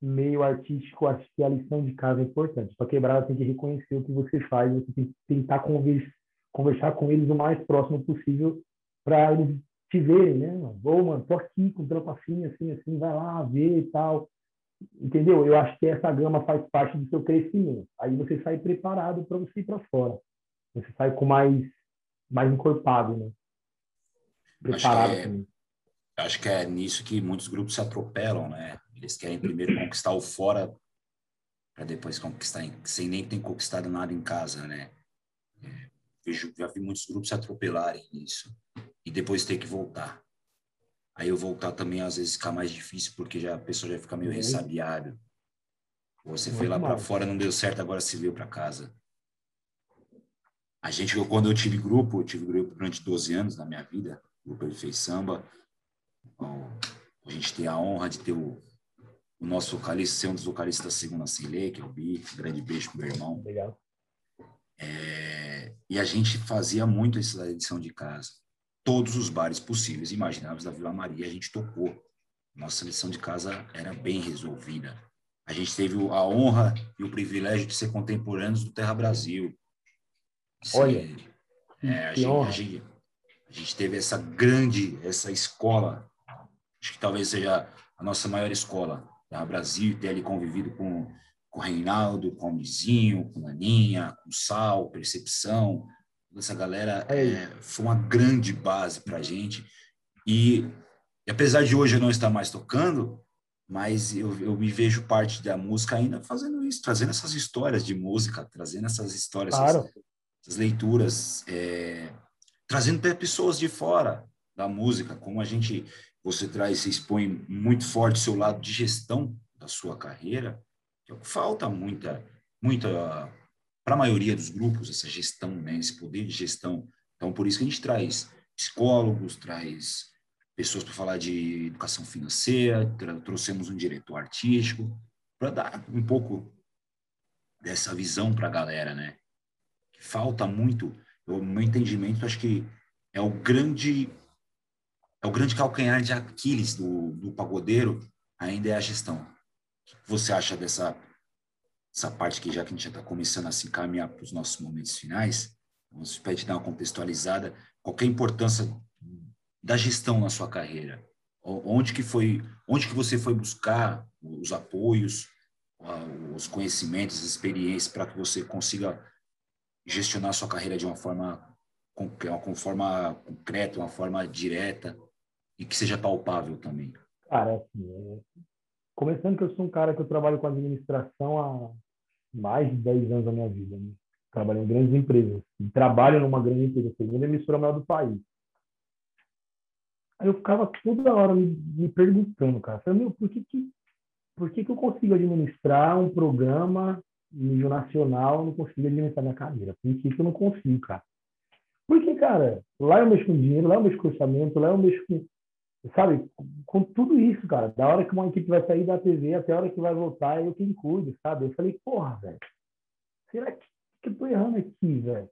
meio artístico, acho que a lição de casa é importante. Só quebrada tem que reconhecer o que você faz, você tem que tentar conversar, conversar com eles o mais próximo possível para eles te verem, né? Ô, mano, tô aqui com trampo assim, assim, assim, vai lá ver e tal. Entendeu? Eu acho que essa gama faz parte do seu crescimento. Aí você sai preparado para você ir para fora. Você sai com mais mais encorpado, né? Preparado acho que, é, acho que é nisso que muitos grupos se atropelam, né? Eles querem primeiro conquistar o fora para depois conquistar em, sem nem ter conquistado nada em casa, né? É, vejo, já vi muitos grupos se atropelarem nisso e depois ter que voltar. Aí eu voltar também às vezes fica mais difícil porque já a pessoa já fica meio ressabiada. Você Muito foi lá para fora, não deu certo, agora se veio para casa. A gente, quando eu tive grupo, eu tive grupo durante 12 anos na minha vida, o grupo Ele Fez Samba. Então, a gente tem a honra de ter o, o nosso vocalista, ser um dos vocalistas da Segunda Sem Lei, que é o Bi, grande beijo pro meu irmão. Legal. É, e a gente fazia muito essa edição de casa. Todos os bares possíveis imagináveis da Vila Maria a gente tocou. Nossa lição de casa era bem resolvida. A gente teve a honra e o privilégio de ser contemporâneos do Terra Brasil. Olha, é, a, gente, a, gente, a, gente, teve essa grande, essa escola, acho que talvez seja a nossa maior escola. Da Brasil, ter ali convivido com, com o Reinaldo, com o Mizinho, com a Aninha, com o Sal, Percepção, essa galera é, é foi uma grande base para a gente. E, e, apesar de hoje eu não estar mais tocando, mas eu, eu me vejo parte da música ainda fazendo isso, trazendo essas histórias de música, trazendo essas histórias, claro. essas, essas, leituras, é, trazendo pessoas de fora da música, como a gente, você traz, você expõe muito forte o seu lado de gestão da sua carreira, que falta muita, muita para a maioria dos grupos, essa gestão, né, esse poder de gestão. Então, por isso que a gente traz psicólogos, traz pessoas para falar de educação financeira, trouxemos um diretor artístico, para dar um pouco dessa visão para a galera, né? Falta muito, no meu entendimento, acho que é o grande é o grande calcanhar de Aquiles do, do pagodeiro, ainda é a gestão. O que você acha dessa essa parte que já que a gente já está começando a se encaminhar para os nossos momentos finais, vamos pede dar uma contextualizada, qual é a importância da gestão na sua carreira? Onde que foi, onde que você foi buscar os apoios, os conhecimentos, as experiências para que você consiga gestionar sua carreira de uma forma com forma concreta, uma forma direta e que seja palpável também? Cara, assim, é... começando que eu sou um cara que eu trabalho com administração há mais de 10 anos da minha vida. Né? Trabalho em grandes empresas. E trabalho numa grande empresa, segunda emissora maior do país. Aí eu ficava toda hora me, me perguntando, cara, falei, meu, por que que, por que que eu consigo administrar um programa nível nacional, não consigo administrar minha carreira? Por que que eu não consigo, cara? Porque, cara, lá eu mexo com dinheiro, lá eu mexo com orçamento, lá eu mexo com, sabe, com tudo isso, cara. Da hora que uma equipe vai sair da TV até a hora que vai voltar, eu quem cuido, sabe? Eu falei, porra, velho, será que, que eu tô errando aqui, velho?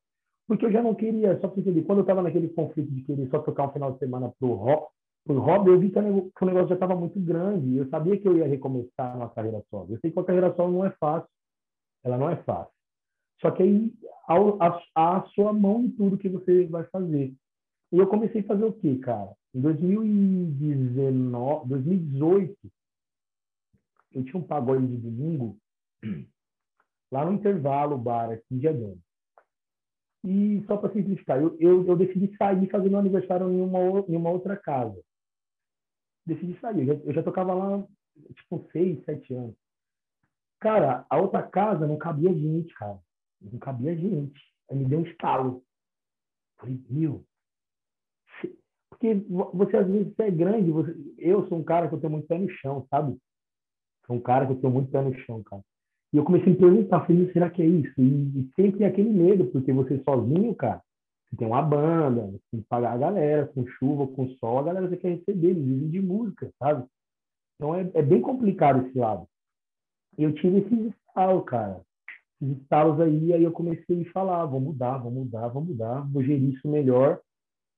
Porque eu já não queria, só para entender, quando eu estava naquele conflito de querer só tocar um final de semana pro rock, pro hobby, eu vi que o negócio já estava muito grande. Eu sabia que eu ia recomeçar uma carreira solo. Eu sei que a carreira solo não é fácil. Ela não é fácil. Só que aí há a sua mão em tudo que você vai fazer. E eu comecei a fazer o quê, cara? Em 2019, 2018, eu tinha um pagode de domingo lá no intervalo bar aqui em Diadema. E só para simplificar, eu, eu, eu, decidi sair fazendo um aniversário em uma, em uma outra casa. Decidi sair. Eu já, eu já tocava lá, tipo, seis, sete anos. Cara, a outra casa não cabia gente, cara. Não cabia gente. Aí me deu um estalo. Falei, meu. Porque você, às vezes, é grande. Você... Eu sou um cara que eu tenho muito pé no chão, sabe? Sou um cara que eu tenho muito pé no chão, cara. E eu comecei a me perguntar, falei, será que é isso? E, e sempre tem aquele medo, porque você sozinho, cara, você tem uma banda, você tem que pagar a galera, com chuva, com sol, a galera você quer receber, eles vivem de música, sabe? Então é, é bem complicado esse lado. Eu tive esses estalos, cara. Esses estalos aí, aí eu comecei a falar, vou mudar, vou mudar, vou mudar, vou gerir isso melhor.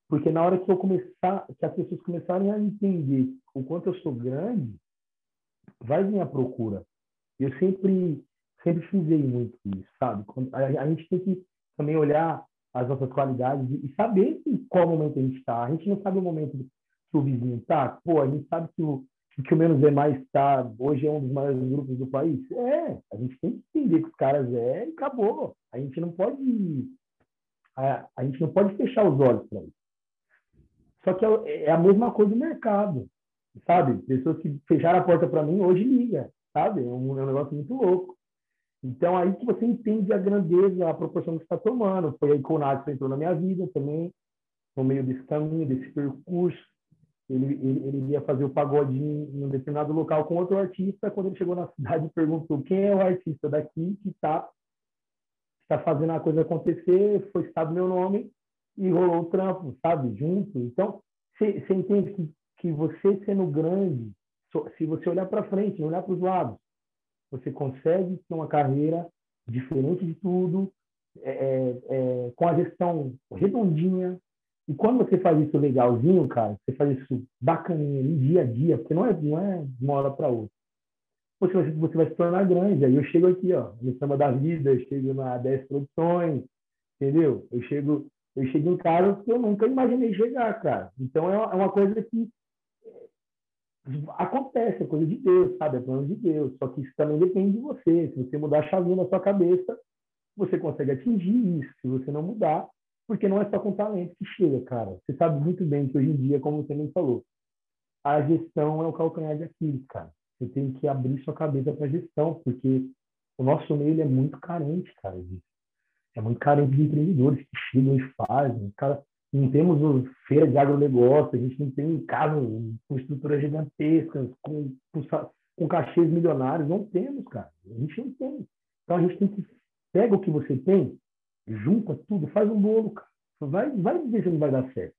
Porque na hora que eu começar, que as pessoas começarem a entender o quanto eu sou grande, vai vir a procura. Eu sempre, sempre frisei muito isso, sabe? A, a gente tem que também olhar as nossas qualidades e saber em qual momento a gente está. A gente não sabe o momento que o vizinho está. Pô, a gente sabe que o, que o Menos é Mais está, hoje é um dos maiores grupos do país. É, a gente tem que entender que os caras é e acabou. A gente não pode a, a gente não pode fechar os olhos para isso. Só que é, é a mesma coisa do mercado, sabe? Pessoas que fecharam a porta para mim hoje liga sabe? É um, é um negócio muito louco. Então, aí que você entende a grandeza, a proporção que está tomando. Foi aí que o entrou na minha vida também, no meio desse caminho, desse percurso. Ele, ele, ele ia fazer o pagode em um determinado local com outro artista. Quando ele chegou na cidade, perguntou quem é o artista daqui que está tá fazendo a coisa acontecer. Foi citado meu nome e rolou o trampo, sabe? Junto. Então, você entende que, que você sendo grande, se você olhar para frente, olhar para os lados, você consegue ter uma carreira diferente de tudo, é, é, é, com a gestão redondinha. E quando você faz isso legalzinho, cara, você faz isso bacaninha, dia a dia, porque não é, não é de uma hora para outra. Vai, você vai se tornar grande. Aí eu chego aqui, ó, no Samba da Vida, eu chego na 10 Produções, entendeu? Eu chego, eu chego em casa que eu nunca imaginei chegar, cara. Então é uma, é uma coisa que acontece, é coisa de Deus, sabe? É plano de Deus. Só que isso também depende de você. Se você mudar a chavinha na sua cabeça, você consegue atingir isso. Se você não mudar, porque não é só com talento que chega, cara. Você sabe muito bem que hoje em dia, como você me falou, a gestão é o calcanhar de Aquiles, cara. Você tem que abrir sua cabeça para gestão, porque o nosso meio é muito carente, cara, disso. É muito carente de empreendedores que chegam e fazem. Cara, não temos feira de agronegócio, a gente não tem casa com estruturas gigantescas, com, com, com cachês milionários. Não temos, cara. A gente não tem. Então a gente tem que pega o que você tem, junta tudo, faz um bolo, cara. Vai, vai ver se não vai dar certo.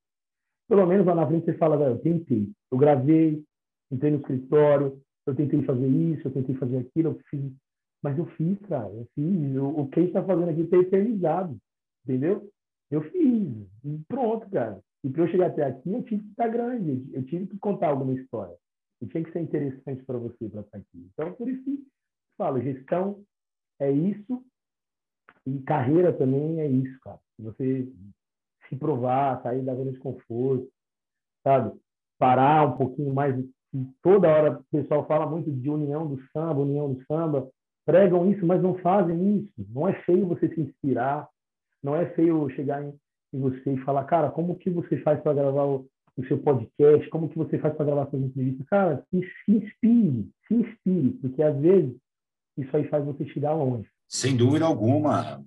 Pelo menos lá na frente você fala, eu tentei, eu gravei, entrei no escritório, eu tentei fazer isso, eu tentei fazer aquilo, eu fiz. Mas eu fiz, cara, eu fiz. O, o que está fazendo aqui está eternizado, entendeu? Eu fiz. E pronto, cara. E para eu chegar até aqui, eu tive que estar grande, eu tive que contar alguma história. E tinha que ser interessante para você para estar aqui. Então, por isso que falo, gestão é isso e carreira também é isso, cara. Você se provar, sair da zona de conforto, sabe? Parar um pouquinho mais. Toda hora o pessoal fala muito de união do samba, união do samba. Pregam isso, mas não fazem isso. Não é feio você se inspirar. Não é feio chegar em você e falar, cara, como que você faz para gravar o, o, seu podcast? Como que você faz para gravar suas entrevistas? Cara, se, se inspire, se inspire, porque às vezes isso aí faz você chegar longe. Sem dúvida alguma.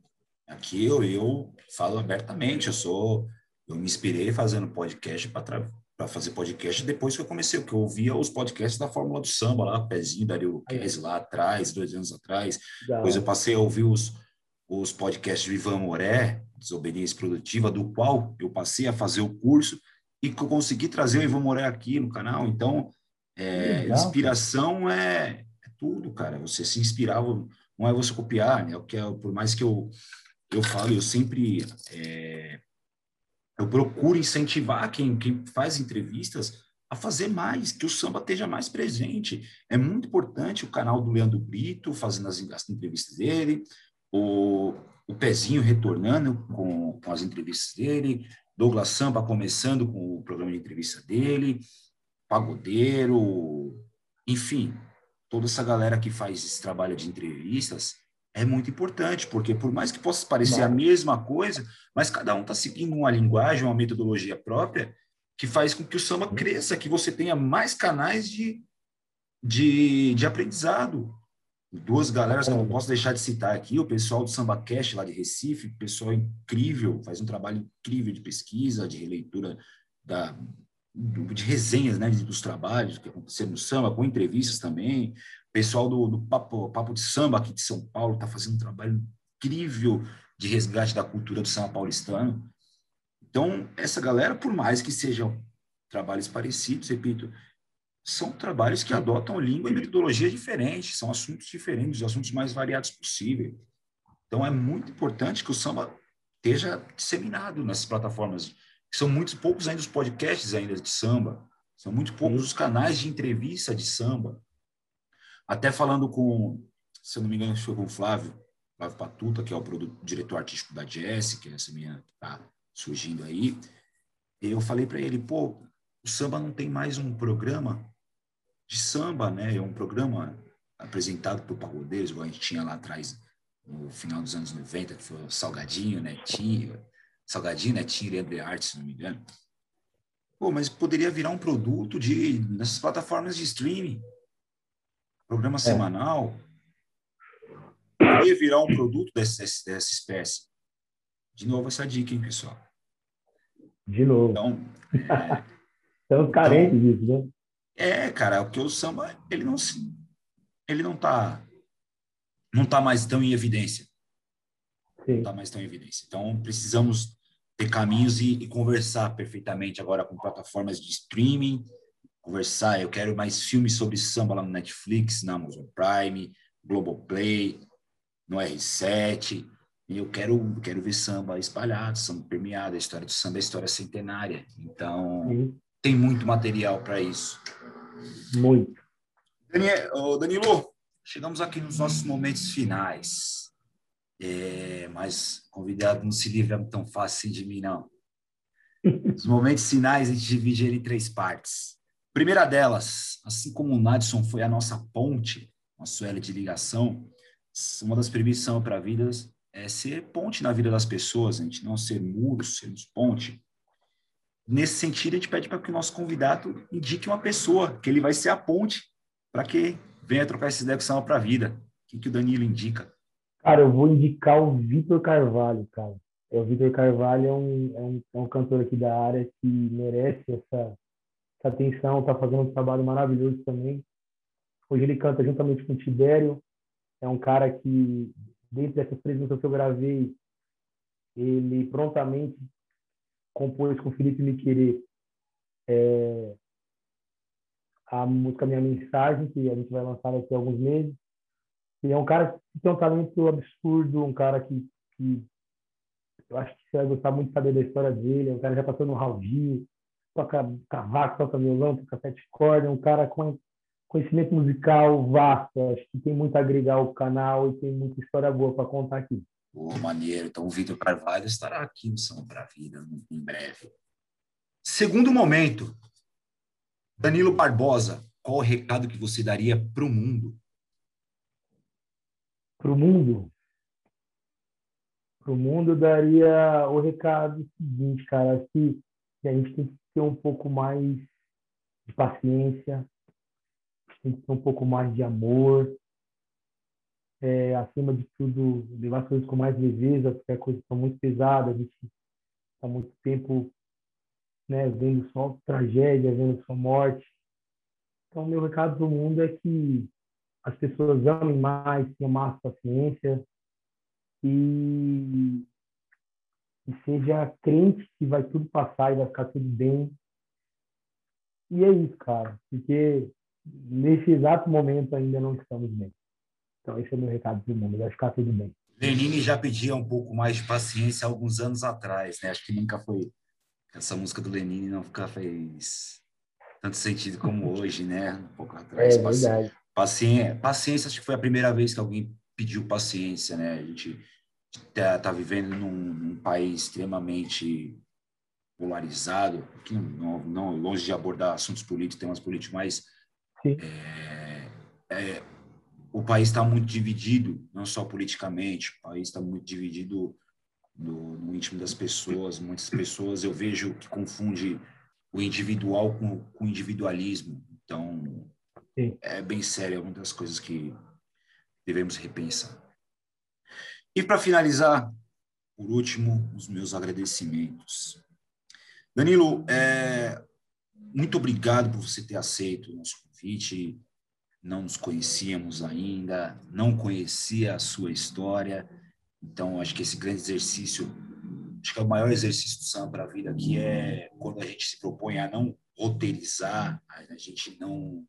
Aqui eu, eu falo abertamente, eu sou, eu me inspirei fazendo podcast para fazer podcast depois que eu comecei, porque eu ouvia os podcasts da Fórmula do Samba lá, Pezinho, Dario Kess lá atrás, dois anos atrás. Depois eu passei a ouvir os, os podcasts do Ivan Moré, Desobediência Produtiva, do qual eu passei a fazer o curso e que eu consegui trazer o Ivan Moré aqui no canal. Então, é, inspiração é, é, tudo, cara. Você se inspirava, não é você copiar, né? O que é, por mais que eu eu falo, eu sempre é, eu procuro incentivar quem, quem faz entrevistas a fazer mais, que o samba esteja mais presente. É muito importante o canal do Leandro Brito fazendo as, as entrevistas dele, o, o Pezinho retornando com, com as entrevistas dele, Douglas Samba começando com o programa de entrevista dele, Pagodeiro, enfim, toda essa galera que faz esse trabalho de entrevistas é muito importante, porque por mais que possa parecer a mesma coisa, mas cada um está seguindo uma linguagem, uma metodologia própria, que faz com que o samba cresça, que você tenha mais canais de, de, de aprendizado. Duas galeras que eu não posso deixar de citar aqui, o pessoal do Samba Cash, lá de Recife, pessoal incrível, faz um trabalho incrível de pesquisa, de releitura da, de resenhas né, dos trabalhos que aconteceram no samba, com entrevistas também pessoal do, do Papo, Papo de Samba aqui de São Paulo está fazendo um trabalho incrível de resgate da cultura do samba paulistano. Então, essa galera, por mais que sejam trabalhos parecidos, repito, são trabalhos que adotam língua e metodologia diferentes, são assuntos diferentes, os assuntos mais variados possível. Então, é muito importante que o samba esteja disseminado nessas plataformas. São muitos poucos ainda os podcasts ainda de samba, são muito poucos os canais de entrevista de samba. Até falando com, se eu não me engano, foi com o Flávio, Flávio Patuta, que é o produto, diretor artístico da Jazz, que é essa minha que está surgindo aí. Eu falei para ele, pô, o samba não tem mais um programa de samba, né? É um programa apresentado por pagodeiros, igual a gente tinha lá atrás, no final dos anos 90, que foi o Salgadinho, Netinho, Salgadinho, Netinho e André Arte, se não me engano. Pô, mas poderia virar um produto de nessas plataformas de streaming programa é. semanal, poderia virar um produto dessa, dessa espécie. De novo, essa dica, hein, pessoal? De novo. Então, é, Estamos carentes então, disso, né? É, cara, porque o samba, ele não se, ele não tá, não tá mais tão em evidência. Sim. Não tá mais tão em evidência. Então, precisamos ter caminhos e, e conversar perfeitamente agora com plataformas de streaming, conversar. Eu quero mais filmes sobre samba lá no Netflix, na Amazon Prime, Globoplay, no R7. E eu quero, quero ver samba espalhado, samba permeado. A história do samba é história centenária. Então, Sim. tem muito material para isso. Muito. Daniel, Danilo, chegamos aqui nos nossos momentos finais. É, mas convidado não se livra tão fácil assim de mim, não. Os momentos finais a gente divide ele em três partes. Primeira delas, assim como o Nadson foi a nossa ponte, nosso L de ligação, uma das premissas para a vida é ser ponte na vida das pessoas, a gente não ser muros, sermos ponte. Nesse sentido, a gente pede para que o nosso convidado indique uma pessoa, que ele vai ser a ponte para que venha trocar esse ideia com para a vida. O que, que o Danilo indica? Cara, eu vou indicar o Vitor Carvalho, cara. É, o Vitor Carvalho é um, é, um, é um cantor aqui da área que merece essa, essa atenção, está fazendo um trabalho maravilhoso também. Hoje ele canta juntamente com o Tibério. É um cara que, dentro dessas três músicas que eu gravei, ele prontamente compôs com o Felipe Miquerê é, a música Minha Mensagem, que a gente vai lançar daqui a alguns meses. E é um cara que tem um talento absurdo, um cara que, que eu acho que você vai gostar muito de saber da história dele. É um cara que já passou no Raul toca cavaco, toca violão, toca sete cordas. É um cara com conhecimento musical vasto. Acho que tem muito a agregar ao canal e tem muita história boa para contar aqui. Pô, maneiro. Então, o Vitor Carvalho estará aqui no São para a Vida em breve. Segundo momento, Danilo Barbosa, qual o recado que você daria para o mundo para o mundo, para o mundo daria o recado seguinte, cara, que, que a gente tem que ter um pouco mais de paciência, tem que ter um pouco mais de amor, é, acima de tudo, levar as coisas com mais leveza, porque as coisas são muito pesadas, a gente está muito tempo né, vendo só tragédia, vendo só morte. Então, meu recado para o mundo é que as pessoas amem mais, tenham mais paciência e, e seja crente que vai tudo passar e vai ficar tudo bem. E é isso, cara, porque nesse exato momento ainda não estamos bem. Então, esse é o meu recado para o mundo, vai ficar tudo bem. Lenine já pedia um pouco mais de paciência alguns anos atrás, né? Acho que nunca foi. Essa música do Lenine não nunca fez tanto sentido como hoje, né? Um pouco atrás. É verdade. Paciência, paciência, acho que foi a primeira vez que alguém pediu paciência, né? A gente está tá vivendo num, num, país extremamente polarizado, que não, não, longe de abordar assuntos políticos, temas políticos, mas é, é, o país está muito dividido, não só politicamente, o país está muito dividido no, no, íntimo das pessoas. Muitas pessoas eu vejo que confunde o individual com, com o individualismo. Então, É bem sério, é uma das coisas que devemos repensar. E para finalizar, por último, os meus agradecimentos. Danilo, é, muito obrigado por você ter aceito o nosso convite. Não nos conhecíamos ainda, não conhecia a sua história. Então, acho que esse grande exercício, acho que é o maior exercício do Sam para a vida, que é quando a gente se propõe a não roteirizar, a gente não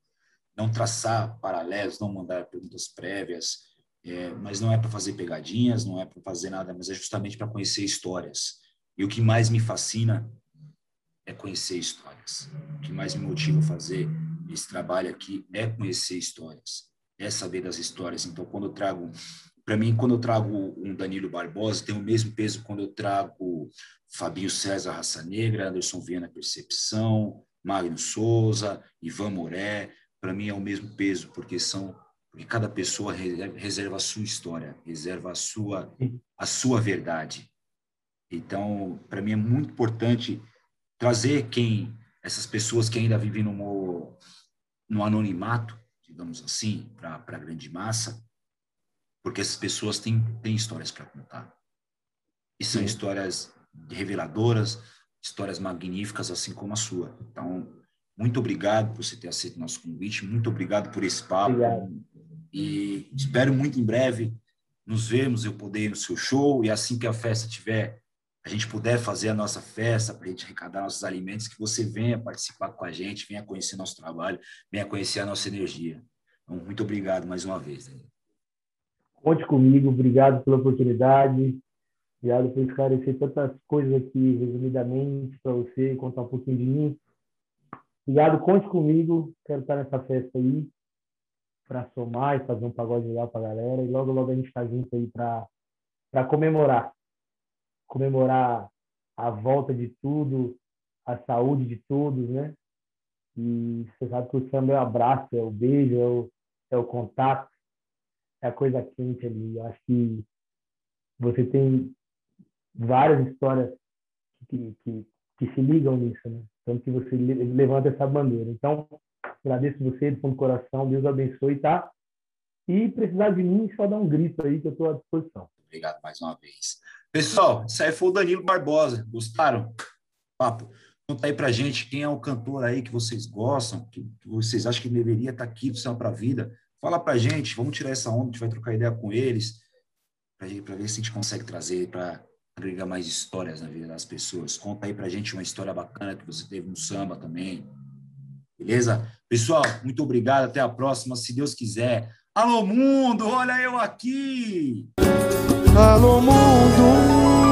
não traçar paralelos, não mandar perguntas prévias, é, mas não é para fazer pegadinhas, não é para fazer nada, mas é justamente para conhecer histórias. E o que mais me fascina é conhecer histórias. O que mais me motiva a fazer esse trabalho aqui é conhecer histórias, é saber das histórias. Então, quando eu trago, para mim, quando eu trago um Danilo Barbosa, tem o mesmo peso quando eu trago Fabio César Raça Negra, Anderson Viana Percepção, Magno Souza, Ivan Moré, para mim é o mesmo peso, porque são porque cada pessoa reserva a sua história, reserva a sua a sua verdade. Então, para mim é muito importante trazer quem essas pessoas que ainda vivem no no anonimato, digamos assim, para a grande massa, porque essas pessoas têm, têm histórias para contar. E são Sim. histórias reveladoras, histórias magníficas, assim como a sua. Então, muito obrigado por você ter aceito nosso convite, muito obrigado por esse papo. Obrigado. E espero muito em breve nos vermos, eu poder ir no seu show e assim que a festa tiver, a gente puder fazer a nossa festa para a gente arrecadar nossos alimentos, que você venha participar com a gente, venha conhecer nosso trabalho, venha conhecer a nossa energia. Então, muito obrigado mais uma vez. Conte comigo, obrigado pela oportunidade, obrigado por esclarecer tantas coisas aqui resumidamente para você, contar um pouquinho de mim. Obrigado, conte comigo. Quero estar nessa festa aí para somar e fazer um pagode legal para a galera. E logo, logo a gente está junto aí para comemorar. Comemorar a volta de tudo, a saúde de todos, né? E você sabe que o samba é o abraço, é o beijo, é o, é o contato, é a coisa quente ali. Eu acho que você tem várias histórias que, que, que se ligam nisso, né? Tanto que você levanta essa bandeira. Então, agradeço você do fundo do coração, Deus abençoe, tá? E precisar de mim, só dá um grito aí que eu estou à disposição. Obrigado mais uma vez. Pessoal, isso aí foi o Danilo Barbosa. Gostaram? Papo. Conta aí pra gente quem é o cantor aí que vocês gostam, que, vocês acham que deveria estar tá aqui do Céu para a Vida. Fala pra gente, vamos tirar essa onda, a gente vai trocar ideia com eles, para ver se a gente consegue trazer para agregar mais histórias na vida das pessoas. Conta aí pra gente uma história bacana que você teve no samba também. Beleza? Pessoal, muito obrigado. Até a próxima, se Deus quiser. Alô, mundo! Olha eu aqui! Alô, mundo!